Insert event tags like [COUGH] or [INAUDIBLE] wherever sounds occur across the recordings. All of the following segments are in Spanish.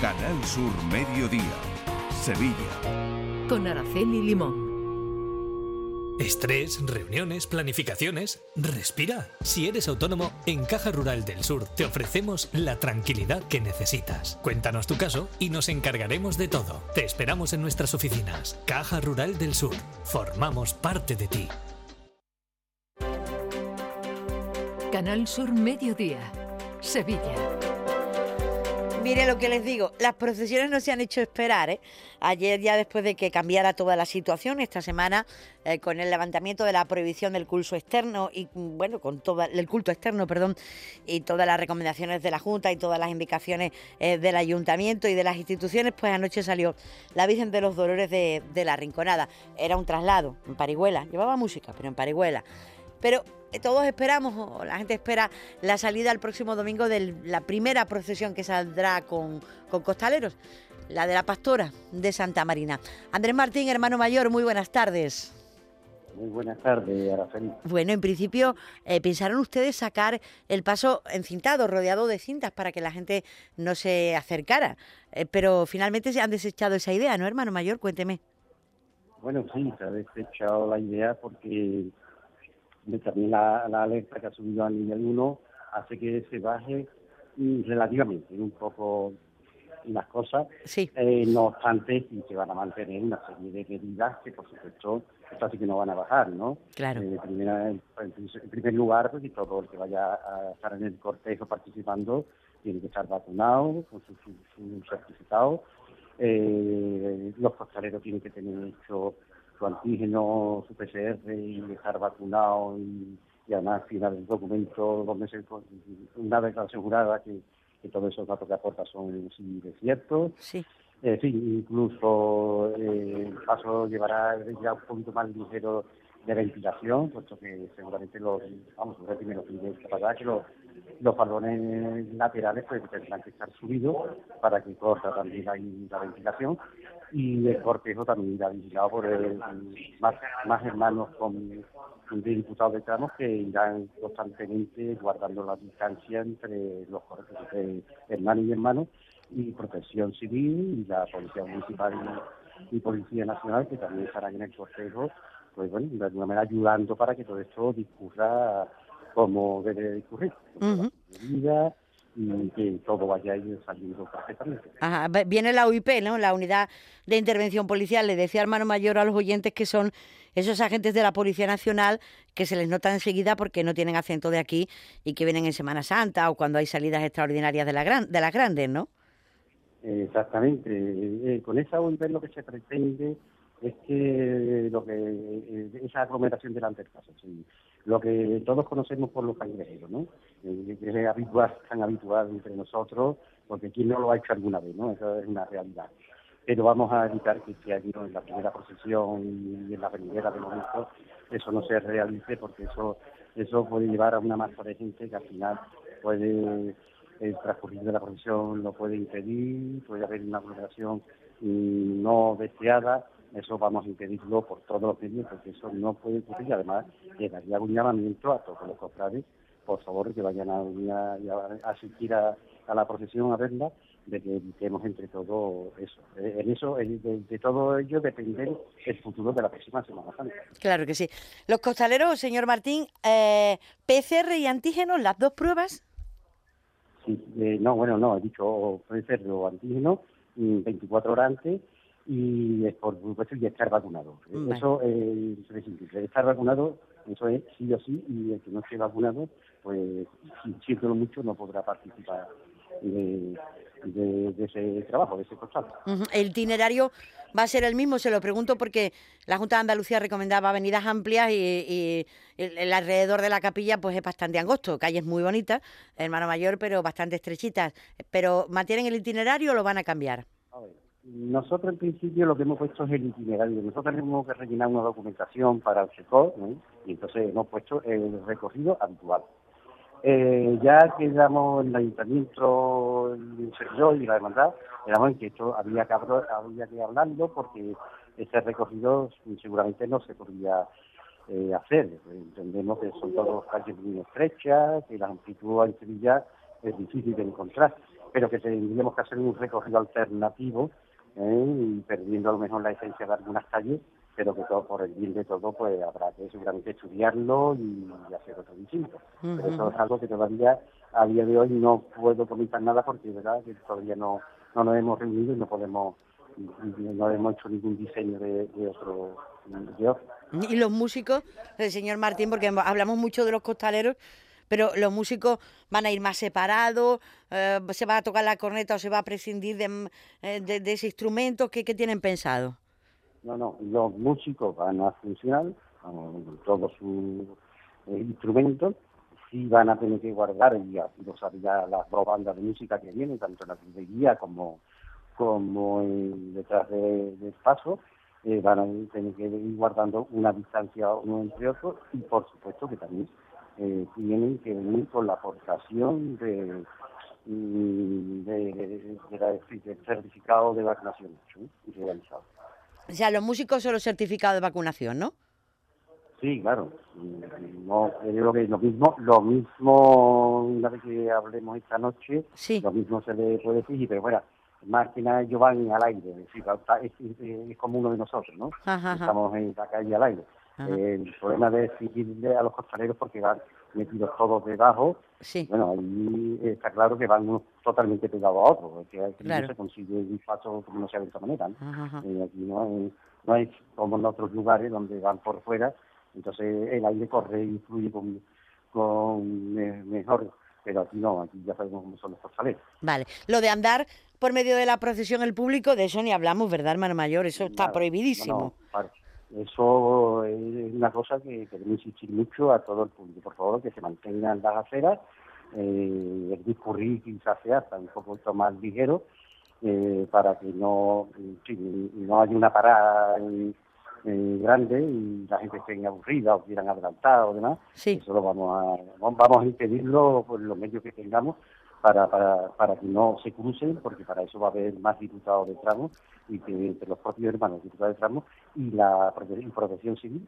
Canal Sur Mediodía, Sevilla. Con Araceli Limón. Estrés, reuniones, planificaciones. Respira. Si eres autónomo, en Caja Rural del Sur te ofrecemos la tranquilidad que necesitas. Cuéntanos tu caso y nos encargaremos de todo. Te esperamos en nuestras oficinas. Caja Rural del Sur. Formamos parte de ti. Canal Sur Mediodía, Sevilla. Mire lo que les digo, las procesiones no se han hecho esperar. ¿eh? Ayer ya después de que cambiara toda la situación, esta semana eh, con el levantamiento de la prohibición del culto externo y mm, bueno, con todo el culto externo, perdón, y todas las recomendaciones de la Junta y todas las indicaciones eh, del Ayuntamiento y de las instituciones, pues anoche salió la Virgen de los Dolores de la Rinconada. Era un traslado en Parihuela, llevaba música, pero en Parihuela. Pero todos esperamos, o la gente espera, la salida el próximo domingo de la primera procesión que saldrá con, con costaleros, la de la pastora de Santa Marina. Andrés Martín, hermano mayor, muy buenas tardes. Muy buenas tardes, Araceli. Bueno, en principio, eh, ¿pensaron ustedes sacar el paso encintado, rodeado de cintas, para que la gente no se acercara? Eh, pero finalmente se han desechado esa idea, ¿no, hermano mayor? Cuénteme. Bueno, sí, se ha desechado la idea porque también la, alerta que ha subido al nivel 1 hace que se baje mm, relativamente un poco las cosas. Sí. Eh, no obstante, sí se van a mantener una serie de medidas que, por supuesto, estas sí que no van a bajar, ¿no? Claro. Eh, primera, en, primer lugar, pues, y todo el que vaya a estar en el cortejo participando tiene que estar vacunado con su, su, certificado. Eh, los costaleros tienen que tener hecho su antígeno, su PCR y dejar vacunado y, además firmar el documento donde se, una vez asegurada que, que todos esos datos que aporta son sí, ciertos. Sí. Eh, sí, incluso eh, el paso llevará ya un poquito más ligero de ventilación, puesto que seguramente los, vamos, los primeros de capaz que los, los balones laterales pues tendrán que estar subidos para que corra también ahí la ventilación. Y el cortejo también irá vigilado por el, más, más hermanos con, de diputados de tramos que irán constantemente guardando la distancia entre los de hermanos y hermanos y protección civil y la policía municipal y, y policía nacional que también estarán en el cortejo pues bueno de alguna manera ayudando para que todo esto discurra como debe discurrir y que todo vaya a ir saliendo perfectamente. Ajá. Viene la UIP, ¿no? La Unidad de Intervención Policial. Le decía hermano mayor a los oyentes que son esos agentes de la Policía Nacional que se les nota enseguida porque no tienen acento de aquí y que vienen en Semana Santa o cuando hay salidas extraordinarias de, la gran, de las grandes, ¿no? Exactamente. Eh, con esa UIP lo que se pretende es que lo que eh, esa aglomeración delante del caso, lo que todos conocemos por los cangrejeros, ¿no? Eh, es habitual, tan habitual entre nosotros, porque quien no lo ha hecho alguna vez, ¿no? Esa es una realidad. Pero vamos a evitar que este año en la primera procesión y en la venidera de momento eso no se realice, porque eso eso puede llevar a una masa de gente que al final puede el transcurrir de la procesión lo puede impedir, puede haber una aglomeración mm, no deseada eso vamos a impedirlo por todos los medios, porque eso no puede ocurrir. Además, quedaría un llamamiento a todos los cofrades, por favor, que vayan a, a, asistir a, la procesión a verla, de que evitemos entre todo eso. Eh, en eso, de, todo ello depende el futuro de la próxima Semana Santa. Claro que sí. Los costaleros, señor Martín, eh, PCR y antígenos, las dos pruebas. Sí, eh, no, bueno, no, he dicho PCR o antígeno 24 mm, horas antes y por supuesto y estar vacunado. Eso eh, es estar vacunado, eso es sí o sí, y el que no esté vacunado, pues siéntolo mucho, no podrá participar de, ese trabajo, de ese costal. El itinerario va a ser el mismo, se lo pregunto porque la Junta de Andalucía recomendaba avenidas amplias y, el, alrededor de la capilla pues es bastante angosto, calles muy bonitas, hermano mayor, pero bastante estrechitas. Pero ¿mantienen el itinerario o lo van a cambiar? Nosotros en principio lo que hemos puesto es el itinerario. Nosotros tenemos que rellenar una documentación para el sector y entonces hemos puesto el recorrido habitual. Eh, ya quedamos en el ayuntamiento, el servidor y la demanda, quedamos en que esto había que, había que hablarlo porque ese recorrido seguramente no se podría eh, hacer. Entendemos que son todos calles muy estrechas, que la amplitud en Sevilla es difícil de encontrar pero que tendríamos que hacer un recorrido alternativo ¿eh? y perdiendo a lo mejor la esencia de algunas calles, pero que todo por el bien de todo, pues habrá que seguramente estudiarlo y hacer otro distinto. Pero eso es algo que todavía a día de hoy no puedo comentar nada porque verdad que todavía no, no nos hemos reunido y no podemos no hemos hecho ningún diseño de, otro, Y los músicos, el señor Martín, porque hablamos mucho de los costaleros, pero los músicos van a ir más separados, eh, se va a tocar la corneta o se va a prescindir de, eh, de, ese instrumento, ¿qué, tienen pensado? No, no, los músicos van a funcionar con todos sus eh, instrumentos, sí van a tener que guardar, y ya lo las dos de música que vienen, tanto en la guía como como detrás del paso, van a tener que ir guardando una distancia uno entre otros y por supuesto que también eh, tienen que venir con la aportación de, mm, de, del certificado de vacunación realizado. O sea, los músicos son los certificados de vacunación, ¿no? Sí, claro. No, yo creo que lo mismo, lo mismo, una vez que hablemos esta noche, lo mismo se le puede decir, pero bueno, más que nada ellos van al aire, es, es, como uno de nosotros, ¿no? Estamos en la calle al aire. El problema de exigirle a los costaleros porque van metidos todos debajo, bueno, ahí está claro que van unos totalmente pegados a otros, que aquí no se consigue un paso como no sea de esta manera, ¿no? Eh, aquí no hay, no hay como en otros lugares donde van por fuera, entonces el aire corre y fluye con, con mejor pero aquí no, aquí ya sabemos cómo son los costaleros. Vale, lo de andar por medio de la procesión el público, de eso ni hablamos, ¿verdad, hermano mayor? Eso está prohibidísimo. Eso es una cosa que queremos insistir mucho a todo el público. Por favor, que se mantengan las aceras, eh, el discurrir quizás sea hasta un poco más ligero, eh, para que no, no haya una parada eh, grande y la gente esté aburrida o quieran adelantar o demás. Eso lo vamos a, vamos a impedirlo por los medios que tengamos para, para, para que no se crucen, porque para eso va a haber más diputados de tramo y que entre los propios hermanos diputados de tramo y la protección civil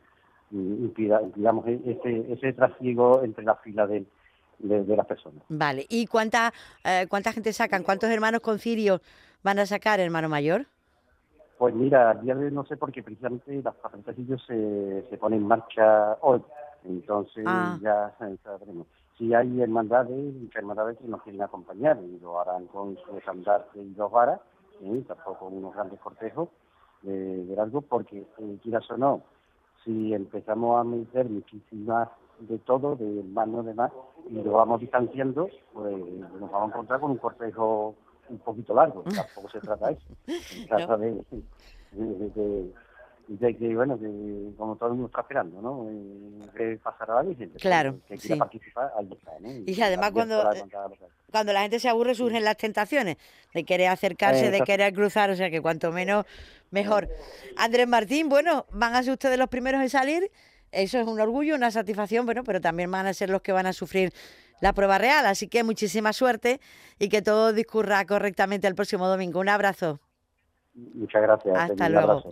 impida, impidamos e-, ese, ese trasiego entre las filas de, de, las personas. Vale, ¿y cuánta, eh, cuánta gente sacan? ¿Cuántos hermanos concilios van a sacar, hermano mayor? Pues mira, día de no sé porque precisamente las patrullas se, se ponen en marcha hoy, entonces ah. ya sabremos si hay hermandades, hermandades que nos quieren acompañar y lo harán con su estandarte y dos varas, ¿sí? tampoco unos grandes cortejos de, de algo, porque eh, quieras o no, si empezamos a meter muchísimas de todo, de hermanos de más, y lo vamos distanciando, pues nos vamos a encontrar con un cortejo un poquito largo, tampoco se trata de eso, se [LAUGHS] trata de, de de que, bueno, que como todo el mundo está esperando, ¿no? Que pasará la Claro, que, quiera participar, está, ¿no? Y, además cuando, eh, cuando la gente se aburre surgen las tentaciones de querer acercarse, de querer cruzar, o sea que cuanto menos, mejor. Andrés Martín, bueno, van a ser ustedes los primeros en salir, eso es un orgullo, una satisfacción, bueno, pero también van a ser los que van a sufrir la prueba real, así que muchísima suerte y que todo discurra correctamente el próximo domingo. Un abrazo. Muchas gracias. Hasta luego.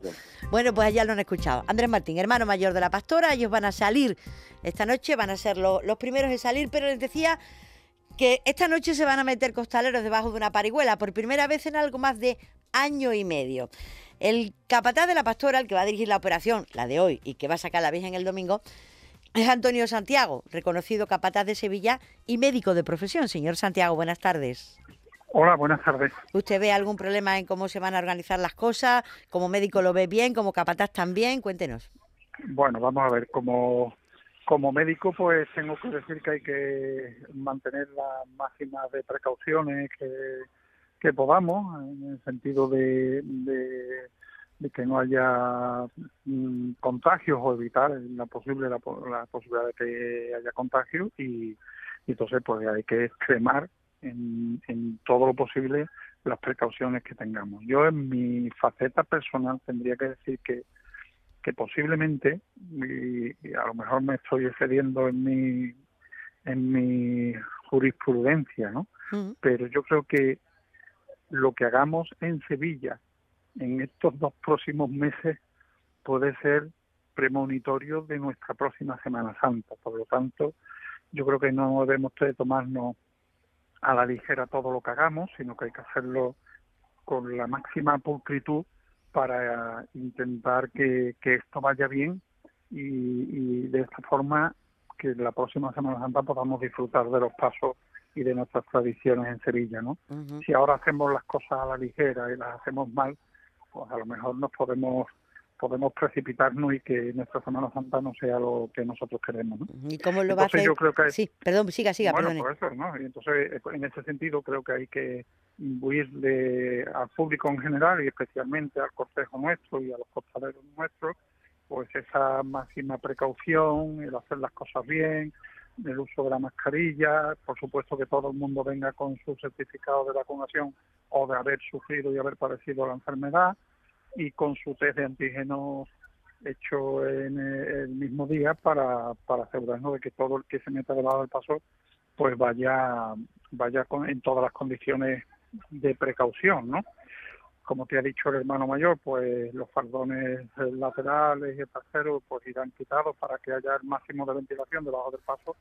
bueno, pues ya lo han escuchado. Andrés Martín, hermano mayor de la pastora, ellos van a salir esta noche, van a ser los primeros en salir, pero les decía que esta noche se van a meter costaleros debajo de una parihuela por primera vez en algo más de año y medio. El capataz de la pastora, el que va a dirigir la operación, la de hoy, y que va a sacar la Virgen el domingo, es Antonio Santiago, reconocido capataz de Sevilla y médico de profesión. Señor Santiago, buenas tardes. Hola, buenas tardes. ¿Usted ve algún problema en cómo se van a organizar las cosas? ¿Como médico lo ve bien? ¿Como capataz también? Cuéntenos. Bueno, vamos a ver, como, como médico pues tengo que decir que hay que mantener las máximas de precauciones que, que podamos, en el sentido de, de, que no haya mm, contagios o evitar la posible la, posibilidad de que haya contagios y, y entonces pues hay que extremar en, en todo lo posible las precauciones que tengamos. Yo en mi faceta personal tendría que decir que, que posiblemente, y, a lo mejor me estoy excediendo en mi, en mi jurisprudencia, ¿no? Pero yo creo que lo que hagamos en Sevilla en estos dos próximos meses puede ser premonitorio de nuestra próxima Semana Santa. Por lo tanto, yo creo que no debemos de tomarnos a la ligera todo lo que hagamos, sino que hay que hacerlo con la máxima pulcritud para intentar que, que esto vaya bien y, y de esta forma que la próxima Semana Santa podamos disfrutar de los pasos y de nuestras tradiciones en Sevilla, ¿no? Si ahora hacemos las cosas a la ligera y las hacemos mal, pues a lo mejor nos podemos podemos precipitarnos y que nuestra Semana Santa no sea lo que nosotros queremos, ¿no? ¿Y cómo lo va a Entonces hacer? yo creo que hay- Sí, perdón, siga, siga, bueno, perdone. pues eso, ¿no? Y entonces, eh, en ese sentido, creo que hay que imbuirle al público en general y especialmente al cortejo nuestro y a los costaleros nuestros, pues esa máxima precaución, el hacer las cosas bien, el uso de la mascarilla, por supuesto que todo el mundo venga con su certificado de vacunación o de haber sufrido y haber padecido la enfermedad y con su test de antígenos hecho en eh, el mismo día para, para asegurarnos de que todo el que se meta debajo del paso pues vaya vaya con, en todas las condiciones de precaución, ¿no? Como te ha dicho el hermano mayor, pues los fardones laterales y el trasero pues irán quitados para que haya el máximo de ventilación debajo del paso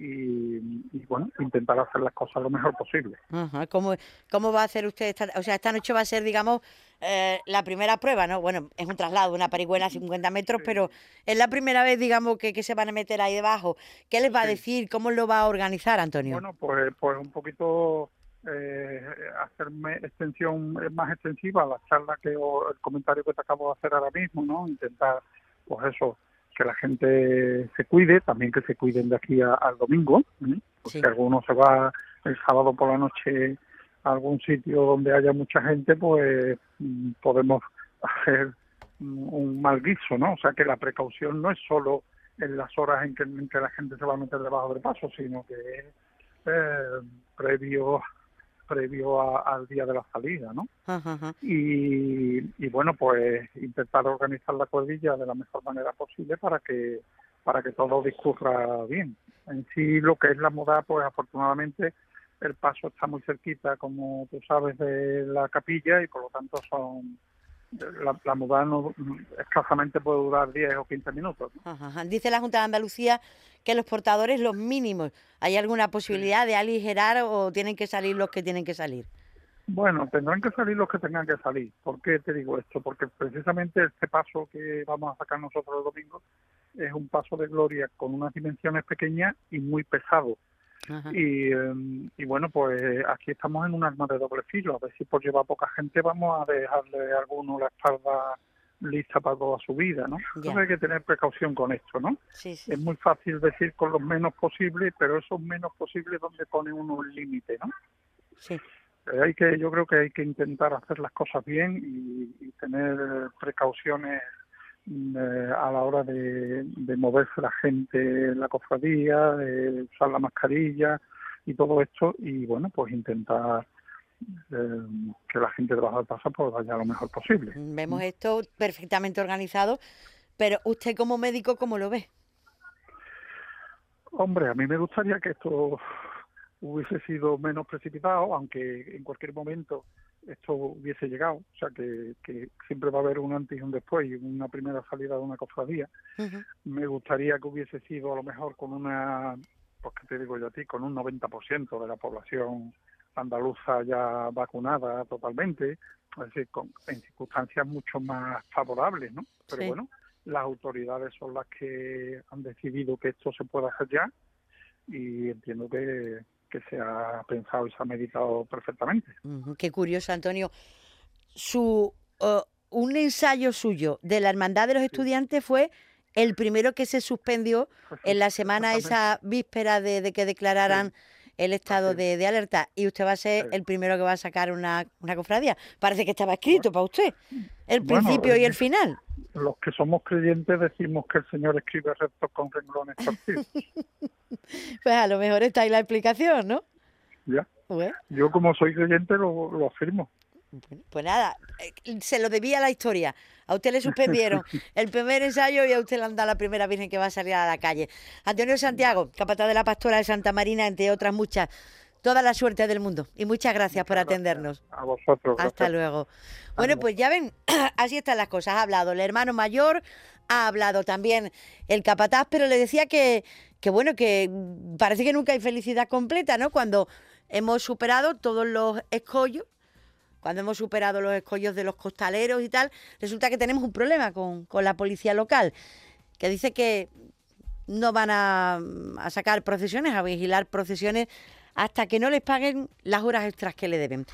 y, y, bueno, intentar hacer las cosas lo mejor posible. Ajá, ¿Cómo, ¿Cómo va a hacer usted esta, o sea, esta noche va a ser, digamos, eh, la primera prueba, ¿no? Bueno, es un traslado, una parihuela a 50 metros, pero es la primera vez, digamos, que, que se van a meter ahí debajo. ¿Qué les va a decir? ¿Cómo lo va a organizar, Antonio? Bueno, pues, pues un poquito eh, hacerme extensión eh, más extensiva a la charla que o el comentario que te acabo de hacer ahora mismo, ¿no? Intentar, pues eso, que la gente se cuide, también que se cuiden de aquí a- al domingo, ¿eh? Pues Sí. si alguno se va el sábado por la noche a algún sitio donde haya mucha gente, pues mm, podemos [LAUGHS] hacer un mal guiso, ¿no? O sea que la precaución no es solo en las horas en que, en que la gente se va a meter debajo del paso, sino que es eh, previo previo a- al día de la salida, ¿no? Ajá, ajá. Y, y bueno, pues intentar organizar la cuadrilla de la mejor manera posible para que para que todo discurra bien. En sí, lo que es la moda, pues afortunadamente el paso está muy cerquita, como tú sabes, de la capilla y por lo tanto son la, la muda no, escasamente puede durar 10 o 15 minutos. ¿no? Ajá, ajá. Dice la Junta de Andalucía que los portadores, los mínimos, ¿hay alguna posibilidad de aligerar o tienen que salir los que tienen que salir? Bueno, tendrán que salir los que tengan que salir. ¿Por qué te digo esto? Porque precisamente este paso que vamos a sacar nosotros el domingo es un paso de gloria con unas dimensiones pequeñas y muy pesado. Y, eh, y bueno, pues aquí estamos en un arma de doble filo. A ver si por llevar poca gente vamos a dejarle a alguno la espalda lista para toda su vida, ¿no? Entonces hay que tener precaución con esto, ¿no? Sí, sí. Es muy fácil decir con lo menos posible, pero eso menos posible es donde pone uno un límite, ¿no? sí. Eh, hay que yo creo que hay que intentar hacer las cosas bien y, y tener precauciones eh, a la hora de, de moverse la gente en la cofradía de usar la mascarilla y todo esto y bueno pues intentar eh, que la gente debajo del paso pues vaya lo mejor posible Vemos esto perfectamente organizado, pero usted como médico, ¿cómo lo ve? Hombre, a mí me gustaría que esto hubiese sido menos precipitado, aunque en cualquier momento esto hubiese llegado. O sea, que, que siempre va a haber un antes y un después y una primera salida de una cofradía. Me gustaría que hubiese sido a lo mejor con una, pues que te digo yo a ti, con un 90% de la población andaluza ya vacunada totalmente, es decir, con, en circunstancias mucho más favorables, ¿no? Pero Sí. bueno, las autoridades son las que han decidido que esto se pueda hacer ya y entiendo que, que se ha pensado y se ha meditado perfectamente. Qué curioso, Antonio. Su eh, un ensayo suyo de la Hermandad de los Estudiantes fue el primero que se suspendió en la semana esa víspera de, de que declararan el estado de, de alerta y usted va a ser el primero que va a sacar una, una cofradía. Parece que estaba escrito para usted. El Bueno, principio y eh, el final. Los que somos creyentes decimos que el Señor escribe rectos con renglones torcidos. [LAUGHS] [LAUGHS] Pues a lo mejor está ahí la explicación, ¿no? ¿ya? Bueno, Yo como soy creyente lo, lo afirmo. pues nada, eh, se lo debía la historia. A usted le suspendieron [LAUGHS] el primer ensayo y a usted le han dado la primera virgen que va a salir a la calle. Antonio Santiago, capataz de la Pastora de Santa Marina, entre otras muchas. Toda la suerte del mundo y muchas gracias por gracias atendernos. A vosotros. Hasta gracias. luego. Bueno, pues ya ven, [CLEARS THROAT] así están las cosas. Ha hablado el hermano mayor, ha hablado también el capataz, pero le decía que, que bueno, que parece que nunca hay felicidad completa, ¿no? Cuando hemos superado todos los escollos, cuando hemos superado los escollos de los costaleros y tal, resulta que tenemos un problema con, con la policía local, que dice que no van a, a sacar procesiones, a vigilar procesiones, hasta que no les paguen las horas extras que le deben.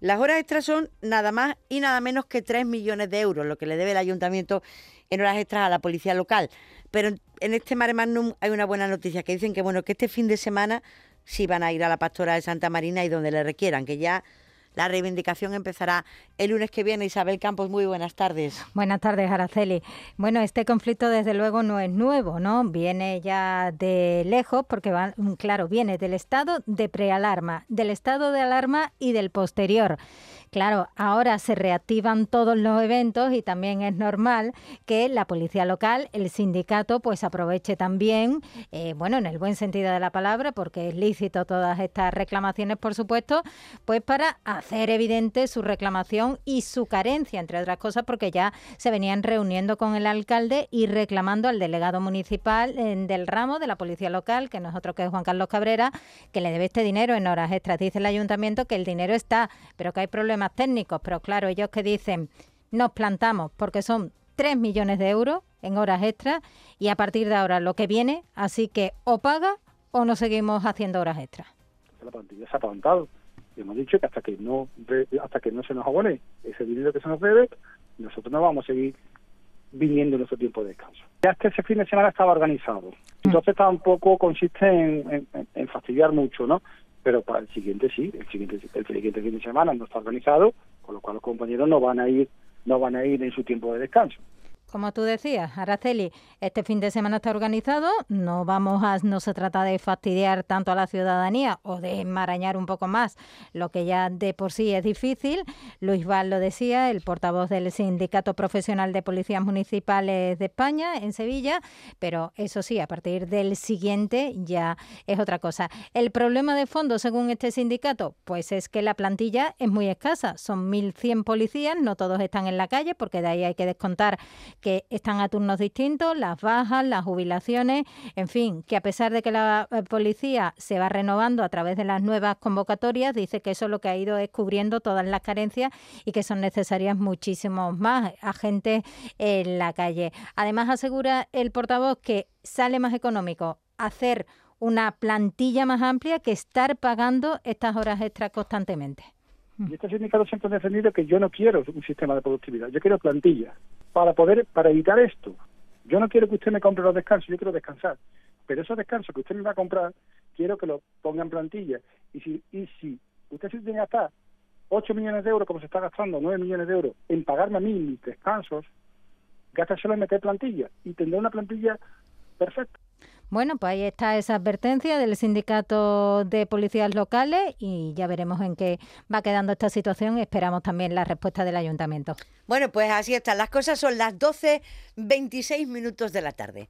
Las horas extras son nada más y nada menos que 3 millones de euros, lo que le debe el ayuntamiento en horas extras a la policía local. Pero en este mare magnum hay una buena noticia, que dicen que bueno, que este fin de semana sí van a ir a la pastora de Santa Marina y donde le requieran, que ya la reivindicación empezará el lunes que viene. Isabel Campos, muy buenas tardes. Buenas tardes, Araceli. Bueno, este conflicto desde luego no es nuevo, ¿no? Viene ya de lejos porque, va, claro, viene del estado de prealarma, del estado de alarma y del posterior. Claro, ahora se reactivan todos los eventos y también es normal que la policía local, el sindicato, pues aproveche también, eh, bueno, en el buen sentido de la palabra, porque es lícito todas estas reclamaciones, por supuesto, pues para hacer evidente su reclamación y su carencia, entre otras cosas, porque ya se venían reuniendo con el alcalde y reclamando al delegado municipal eh, del ramo de la policía local, que no es otro que Juan Carlos Cabrera, que le debe este dinero en horas extras. Dice el ayuntamiento que el dinero está, pero que hay problemas técnicos, pero claro, ellos que dicen, nos plantamos porque son 3 millones de euros en horas extras y a partir de ahora lo que viene, así que o paga o no seguimos haciendo horas extras. La plantilla se ha plantado y hemos dicho que hasta que no hasta que no se nos abone ese dinero que se nos debe, nosotros no vamos a seguir viniendo en nuestro tiempo de descanso. Ya es que ese fin de semana estaba organizado. Entonces tampoco consiste en, en, en fastidiar mucho, ¿no? Pero para el siguiente sí, el siguiente, el siguiente fin de semana no está organizado, con lo cual los compañeros no van a ir, no van a ir en su tiempo de descanso como tú decías, Araceli, este fin de semana está organizado, no vamos a, no se trata de fastidiar tanto a la ciudadanía o de enmarañar un poco más lo que ya de por sí es difícil. Luis Val lo decía, el portavoz del Sindicato Profesional de Policías Municipales de España en Sevilla, pero eso sí, a partir del siguiente ya es otra cosa. El problema de fondo, según este sindicato, pues es que la plantilla es muy escasa, son 1.100 policías, no todos están en la calle, porque de ahí hay que descontar que están a turnos distintos, las bajas, las jubilaciones, en fin, que a pesar de que la eh, policía se va renovando a través de las nuevas convocatorias, dice que eso lo que ha ido es cubriendo todas las carencias y que son necesarias muchísimos más agentes en la calle. Además, asegura el portavoz que sale más económico hacer una plantilla más amplia que estar pagando estas horas extras constantemente. Y este sindicato siempre ha defendido que yo no quiero un sistema de productividad, yo quiero plantilla para poder, para evitar esto. Yo no quiero que usted me compre los descansos, yo quiero descansar. Pero esos descansos que usted me va a comprar, quiero que lo ponga en plantilla. Y si, y si usted se tiene que gastar 8 millones de euros, como se está gastando 9 millones de euros, en pagarme a mí mis descansos, solo en meter plantilla. Y tendré una plantilla perfecta. Bueno, pues ahí está esa advertencia del sindicato de policías locales y ya veremos en qué va quedando esta situación. Esperamos también la respuesta del ayuntamiento. Bueno, pues así están las cosas. Son las 12.26 minutos de la tarde.